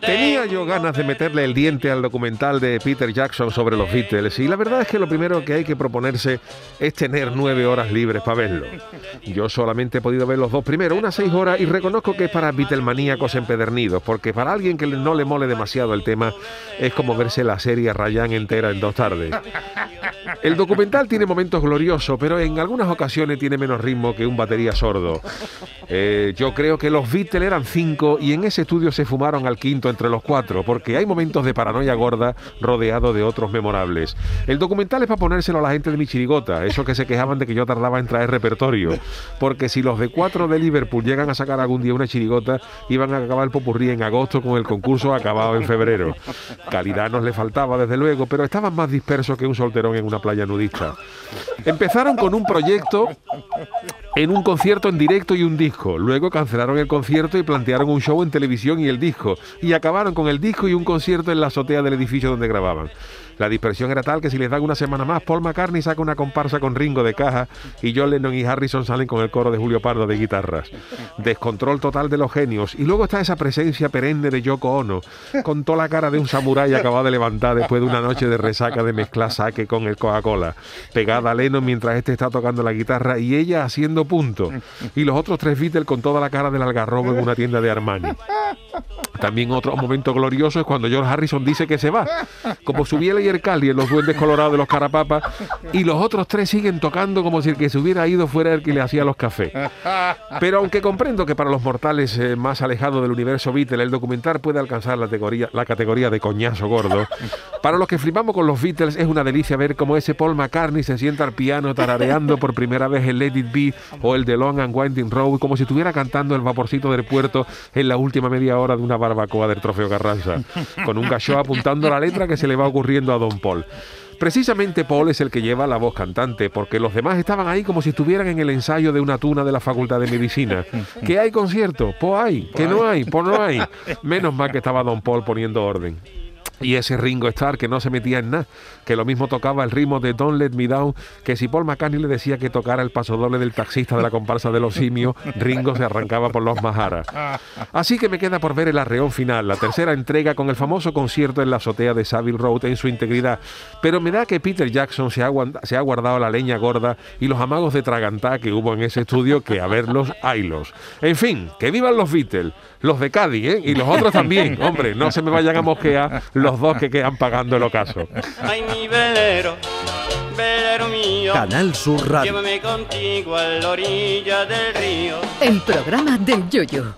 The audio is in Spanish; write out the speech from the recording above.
Tenía yo ganas de meterle el diente al documental de Peter Jackson sobre los Beatles y la verdad es que lo primero que hay que proponerse es tener nueve horas libres para verlo. Yo solamente he podido ver los dos primeros, unas seis horas, y reconozco que es para Beatlemaníacos empedernidos, porque para alguien que no le mole demasiado el tema es como verse la serie Ryan entera en dos tardes. El documental tiene momentos gloriosos, pero en algunas ocasiones tiene menos ritmo que un batería sordo. Eh, yo creo que los Beatles eran cinco y en ese estudio se fumaron al quinto entre los cuatro, porque hay momentos de paranoia gorda rodeado de otros memorables. El documental es para ponérselo a la gente de mi chirigota, esos que se quejaban de que yo tardaba en traer repertorio, porque si los de cuatro de Liverpool llegan a sacar algún día una chirigota, iban a acabar el popurrí en agosto con el concurso acabado en febrero. Calidad nos le faltaba, desde luego, pero estaban más dispersos que un solterón en una playa nudista. Empezaron con un proyecto en un concierto en directo y un disco. Luego cancelaron el concierto y plantearon un show en televisión y el disco. Y acabaron con el disco y un concierto en la azotea del edificio donde grababan. La dispersión era tal que si les dan una semana más, Paul McCartney saca una comparsa con Ringo de caja y John Lennon y Harrison salen con el coro de Julio Pardo de guitarras. Descontrol total de los genios. Y luego está esa presencia perenne de Yoko Ono, con toda la cara de un samurái acabado de levantar después de una noche de resaca de mezclar saque con el Coca-Cola, pegada a Lennon mientras este está tocando la guitarra y ella haciendo punto. Y los otros tres Beatles con toda la cara del algarrobo en una tienda de Armani. También otro momento glorioso es cuando George Harrison dice que se va, como el Cali en los duendes colorados de los carapapas, y los otros tres siguen tocando como si el que se hubiera ido fuera el que le hacía los cafés. Pero aunque comprendo que para los mortales eh, más alejados del universo Beatle el documental puede alcanzar la categoría, la categoría de coñazo gordo, para los que flipamos con los Beatles es una delicia ver cómo ese Paul McCartney se sienta al piano tarareando por primera vez el Let It Be o el de Long and Winding Road, como si estuviera cantando el vaporcito del puerto en la última media hora de una barbacoa del trofeo Carranza, con un gallo apuntando la letra que se le va ocurriendo a Don Paul. Precisamente Paul es el que lleva la voz cantante, porque los demás estaban ahí como si estuvieran en el ensayo de una tuna de la Facultad de Medicina. ¿Que hay concierto? Pues hay. ¿Que no hay? Pues no hay. Menos mal que estaba Don Paul poniendo orden. Y ese Ringo Starr que no se metía en nada, que lo mismo tocaba el ritmo de Don't Let Me Down, que si Paul McCartney le decía que tocara el paso doble del taxista de la comparsa de los simios, Ringo se arrancaba por los majaras. Así que me queda por ver el arreón final, la tercera entrega con el famoso concierto en la azotea de Savile Road en su integridad. Pero me da que Peter Jackson se ha, se ha guardado la leña gorda y los amagos de tragantá que hubo en ese estudio, que a verlos, haylos. En fin, que vivan los Beatles, los de Cádiz, ¿eh? Y los otros también, hombre, no se me vayan a mosquear los dos que quedan pagando el ocaso. Ay, mi velero, velero mío. Canal Sur Radio. Llévame contigo a la orilla del río. El programa del Yoyo.